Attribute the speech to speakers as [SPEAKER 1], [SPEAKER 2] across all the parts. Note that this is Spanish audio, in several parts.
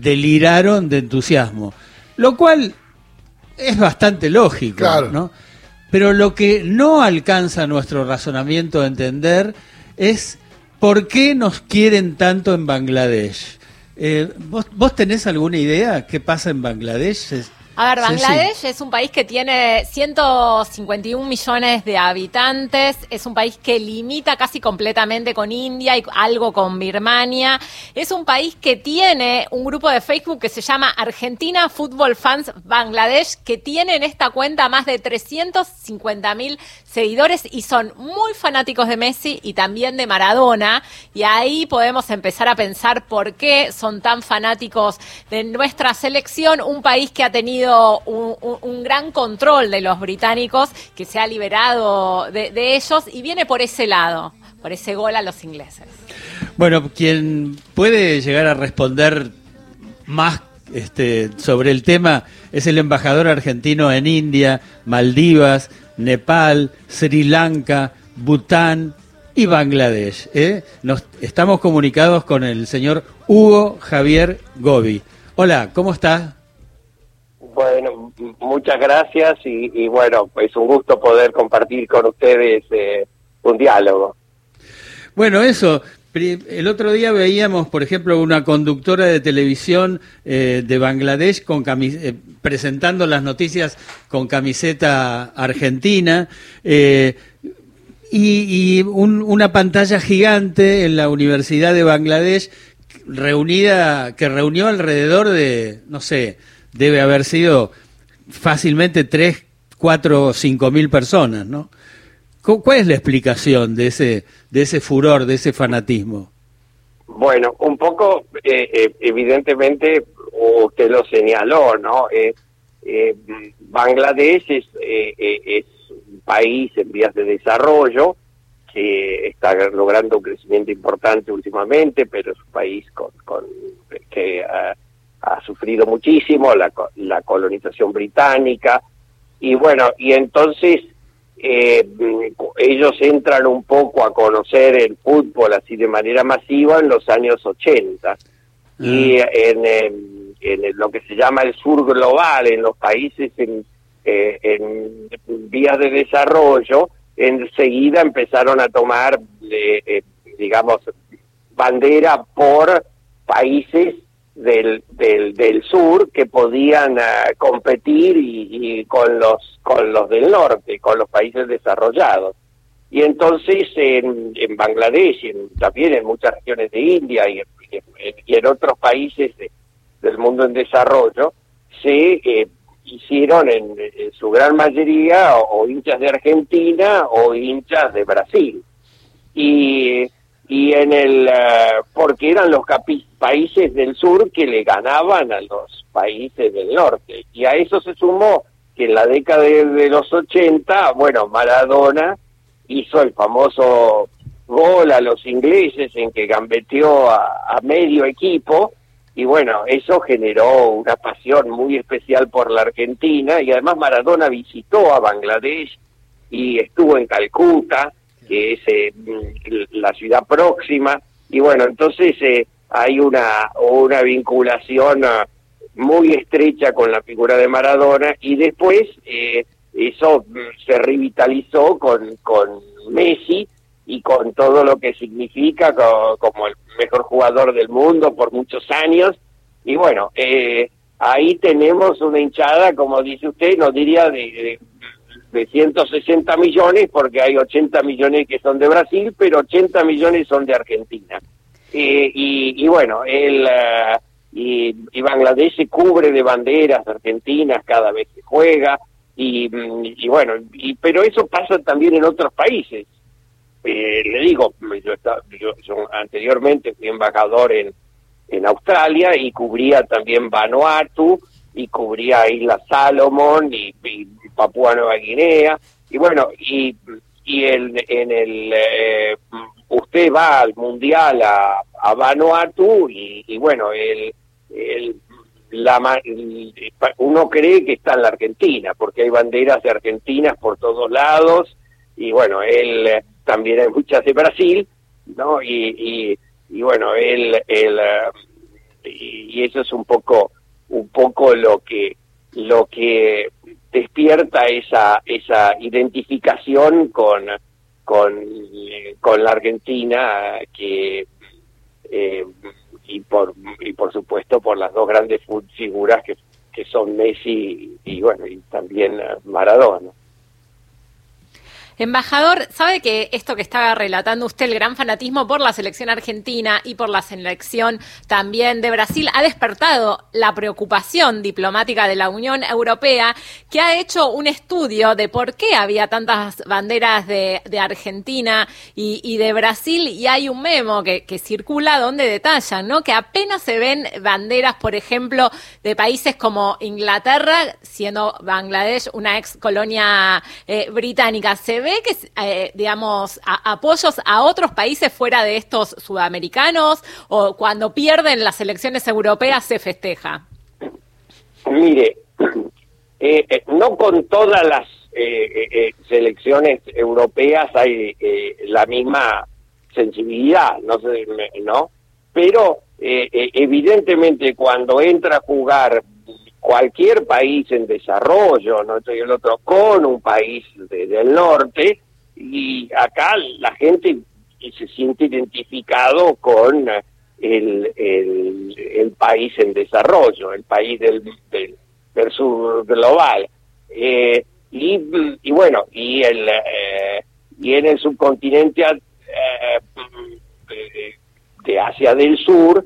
[SPEAKER 1] deliraron de entusiasmo, lo cual es bastante lógico,
[SPEAKER 2] Claro.
[SPEAKER 1] ¿no? Pero lo que no alcanza nuestro razonamiento a entender es por qué nos quieren tanto en Bangladesh. Eh, ¿vos, ¿Vos tenés alguna idea qué pasa en Bangladesh?
[SPEAKER 3] A ver. Bangladesh es un país que tiene 151 millones de habitantes, es un país que limita casi completamente con India y algo con Birmania. Es un país que tiene un grupo de Facebook que se llama Argentina Football Fans Bangladesh, que tiene en esta cuenta más de 350 mil seguidores y son muy fanáticos de Messi y también de Maradona. Y ahí podemos empezar a pensar por qué son tan fanáticos de nuestra selección, un país que ha tenido un, gran control de los británicos, que se ha liberado de, ellos y viene por ese lado, por ese gol a los ingleses.
[SPEAKER 1] Bueno, quien puede llegar a responder más este, sobre el tema es el embajador argentino en India, Maldivas, Nepal, Sri Lanka, Bután y Bangladesh. ¿eh? Nos estamos comunicados con el señor Hugo Javier Gobi. Hola, ¿cómo está?
[SPEAKER 4] Muchas gracias y, y bueno, es un gusto poder compartir con ustedes eh, un diálogo.
[SPEAKER 1] Bueno, eso. El otro día veíamos, por ejemplo, una conductora de televisión eh, de Bangladesh con eh, presentando las noticias con camiseta argentina eh, y, y un- una pantalla gigante en la Universidad de Bangladesh reunida que reunió alrededor de, no sé, debe haber sido fácilmente tres, cuatro, cinco mil personas, ¿no? ¿Cu- ¿Cuál es la explicación de ese, de ese furor, de ese fanatismo?
[SPEAKER 4] Bueno, un poco, eh, eh, evidentemente, usted lo señaló, ¿no? Eh, eh, Bangladesh es, eh, es un país en vías de desarrollo que está logrando un crecimiento importante últimamente, pero es un país con, con- que ha, ha sufrido muchísimo la, la colonización británica y bueno, y entonces eh, mm, ellos entran un poco a conocer el fútbol así de manera masiva en los años 80 y en, em, en el- lo que se llama el sur global, en los países en, eh, en vías de desarrollo, enseguida empezaron a tomar, eh, eh, digamos, bandera por países del, del, del sur que podían ah, competir y, y con los con los del norte, con los países desarrollados. Y entonces en, en Bangladesh, y en- también en muchas regiones de India y en, otros países de- del mundo en desarrollo, se eh, hicieron en, en su gran mayoría o hinchas de Argentina o hinchas de Brasil. Y, y en el, eh, porque eran los países del sur que le ganaban a los países del norte. Y a eso se sumó que en la década de, de los 80, bueno, Maradona hizo el famoso gol a los ingleses en que gambeteó a, a medio equipo y bueno, eso generó una pasión muy especial por la Argentina y además Maradona visitó a Bangladesh y estuvo en Calcuta, que es eh, la ciudad próxima y bueno, entonces eh, hay una, una vinculación ah, muy estrecha con la figura de Maradona y después eh, eso mm, se revitalizó con, con Messi y con todo lo que significa co- como el mejor jugador del mundo por muchos años. Y bueno, eh, ahí tenemos una hinchada, como dice usted, no diría de, de 160 millones, porque hay 80 millones que son de Brasil, pero 80 millones son de Argentina. Eh, y, y bueno, el, eh, y, y Bangladesh se cubre de banderas argentinas cada vez que juega, y, mm, y bueno, pero eso pasa también en otros países. Eh, le digo, yo, esta- yo- yo anteriormente fui embajador en, en Australia y cubría también Vanuatu y cubría Isla Salomón y, y Papúa Nueva Guinea. Y bueno y y el, en el eh, usted va al mundial a, a Vanuatu y, y bueno el, el la uno cree que está en la Argentina porque hay banderas de argentinas por todos lados. Y bueno él eh, también hay muchas de Brasil no y, y, y bueno él, él, eh, y, eso es un poco un poco lo que lo que despierta esa esa identificación con con, con la Argentina que eh, y por y por supuesto por las dos grandes figuras que, que son Messi y bueno y también Maradona.
[SPEAKER 3] Embajador, sabe que esto que estaba relatando usted, el gran fanatismo por la selección argentina y por la selección también de Brasil, ha despertado la preocupación diplomática de la Unión Europea, que ha hecho un estudio de por qué había tantas banderas de, Argentina y, de Brasil, y hay un memo que, circula donde detallan, ¿no? Que apenas se ven banderas, por ejemplo, de países como Inglaterra, siendo Bangladesh una ex colonia eh, británica. Se ve que, eh, digamos, apoyos a otros países fuera de estos sudamericanos o cuando pierden las elecciones europeas se festeja?
[SPEAKER 4] Mire, eh, eh, no con todas las selecciones europeas hay la misma sensibilidad, no sé, ¿no? Pero evidentemente cuando entra a jugar cualquier país en desarrollo, no estoy el otro, con un país del norte, y acá la gente se siente identificado con el, el, país en desarrollo, el país del, del, sur global. Eh, y, y, bueno, y, el, eh, y en el subcontinente eh, de Asia del Sur,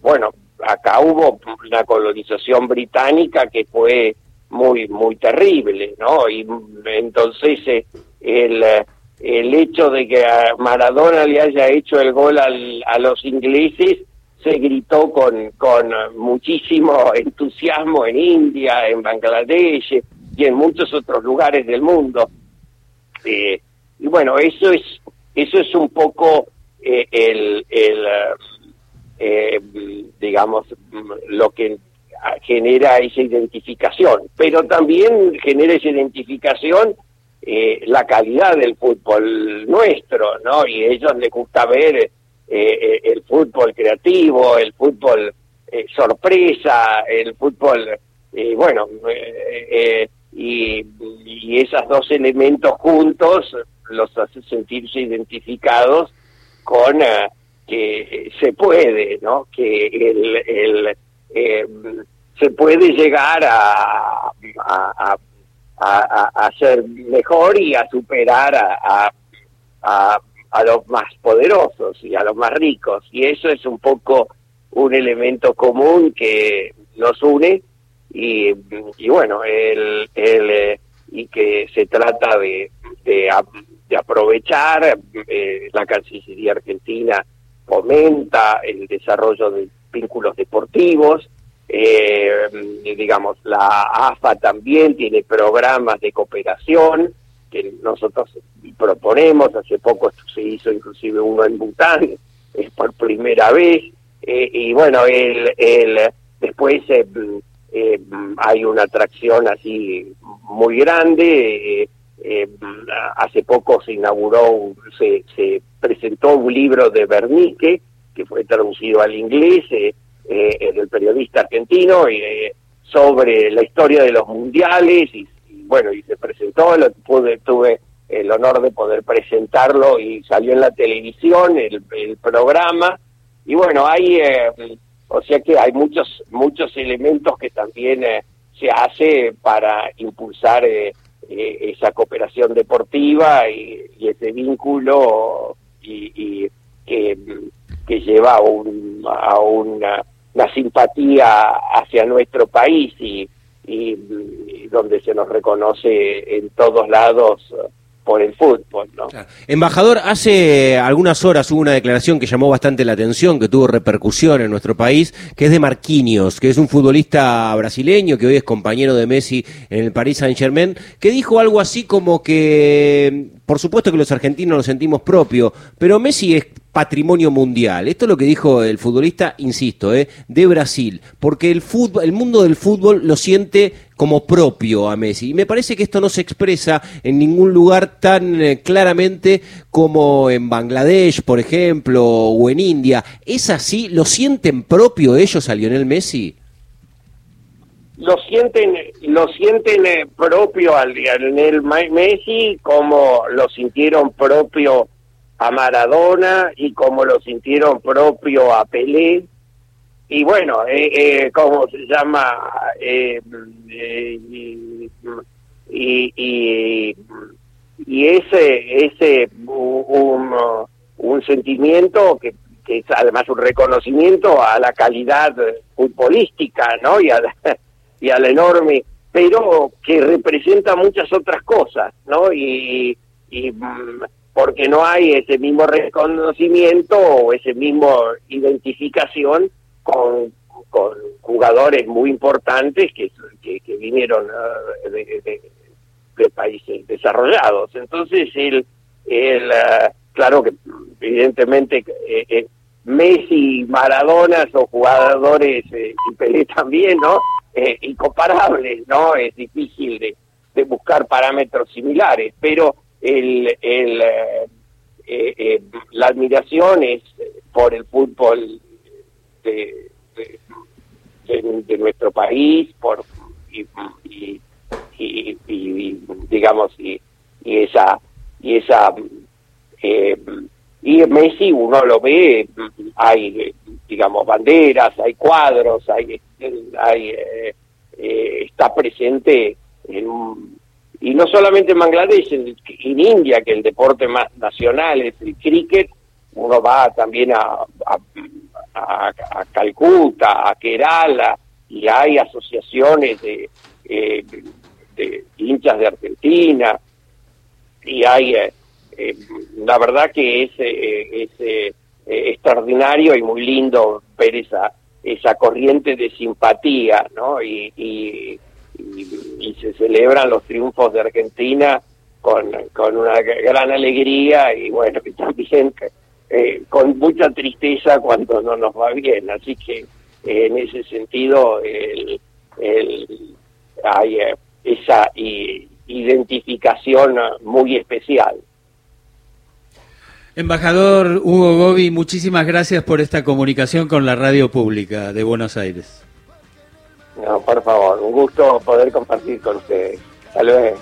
[SPEAKER 4] bueno, acá hubo una colonización británica que fue muy muy terrible, ¿no? Y entonces eh, el, el hecho de que a Maradona le haya hecho el gol a los ingleses se gritó con, con muchísimo entusiasmo en India, en Bangladesh y en muchos otros lugares del mundo. Eh, y bueno, eso es eso es un poco eh, el, el eh, digamos, lo que genera esa identificación, pero también genera esa identificación eh, la calidad del fútbol nuestro, ¿no? Y a ellos les gusta ver eh, eh, el fútbol creativo, el fútbol sorpresa, el fútbol, bueno, y, y esos dos elementos juntos los hace sentirse identificados con que se puede, ¿no? Que el, el eh, se puede llegar a, a, a, a, ser mejor y a superar a, a, a, los más poderosos y a los más ricos. Y eso es un poco un elemento común que nos une y, y bueno, el, el, eh, y que se trata de, de, aprovechar eh, la Cancillería Argentina fomenta el desarrollo de vínculos deportivos. Eh, digamos, la AFA también tiene programas de cooperación que nosotros proponemos. Hace poco se hizo inclusive uno en Bután, es por primera vez. Eh, y bueno, el, el, después eh, hay una atracción así muy grande. hace poco se inauguró, se, se presentó un libro de Bernique, que fue traducido al inglés, eh, eh, periodista argentino, eh, sobre la historia de los mundiales, y, bueno, y se presentó, lo, pude, tuve el honor de poder presentarlo y salió en la televisión el, el programa, y bueno, hay, eh, o sea que hay muchos, muchos elementos que también se hace para impulsar esa cooperación deportiva y ese vínculo y, que, que, lleva un, a una, simpatía hacia nuestro país y, y, donde se nos reconoce en todos lados por el fútbol. ¿no?
[SPEAKER 2] Embajador, hace algunas horas hubo una declaración que llamó bastante la atención, que tuvo repercusión en nuestro país, que es de Marquinhos, que es un futbolista brasileño que hoy es compañero de Messi en el Paris Saint Germain, que dijo algo así como que, por supuesto que los argentinos lo sentimos propio, pero Messi es patrimonio mundial. Esto es lo que dijo el futbolista, insisto, eh, de Brasil, porque el fútbol, el mundo del fútbol lo siente como propio a Messi. Y me parece que esto no se expresa en ningún lugar tan eh, claramente como en Bangladesh, por ejemplo, o en India. ¿Es así? ¿Lo sienten propio ellos a Lionel Messi?
[SPEAKER 4] Lo sienten, lo sienten eh, propio a Lionel Messi como lo sintieron propio a Maradona y como lo sintieron propio a Pelé. Y bueno, eh, eh, ¿cómo se llama? Eh, eh y, y, y, ese, ese un, un sentimiento que, que, es además un reconocimiento a la calidad futbolística, ¿no? Y a la, y a la enorme, pero que representa muchas otras cosas, ¿no? Y, y mm, porque no hay ese mismo reconocimiento o ese mismo identificación con, con jugadores muy importantes que, que, vinieron uh, de, países desarrollados. Entonces, el, el, uh, claro que evidentemente eh, eh, Messi, Maradona son jugadores eh, y Pelé también, ¿no? Eh, incomparables, ¿no? Es difícil de buscar parámetros similares, pero el, el, eh, eh, la admiración es por el fútbol de, de, nuestro país, por y, y, digamos y, esa y esa eh, y Messi uno lo ve hay digamos banderas hay cuadros hay hay está presente en un y no solamente en Bangladesh, en, India, que el deporte más nacional es el cricket, uno va también a, a, Calcuta, a Kerala, y hay asociaciones de, eh, de hinchas de Argentina, y hay, eh, eh, la verdad que es, es extraordinario y muy lindo ver esa, esa corriente de simpatía, ¿no? Y y, se celebran los triunfos de Argentina con, con una gran alegría y bueno, y también eh, con mucha tristeza cuando no nos va bien. Así que eh, en ese sentido el, el, hay eh, esa identificación muy especial.
[SPEAKER 1] Embajador Hugo Gobi, muchísimas gracias por esta comunicación con la radio pública de Buenos Aires.
[SPEAKER 4] No, por favor, un gusto poder compartir con ustedes. Hasta luego.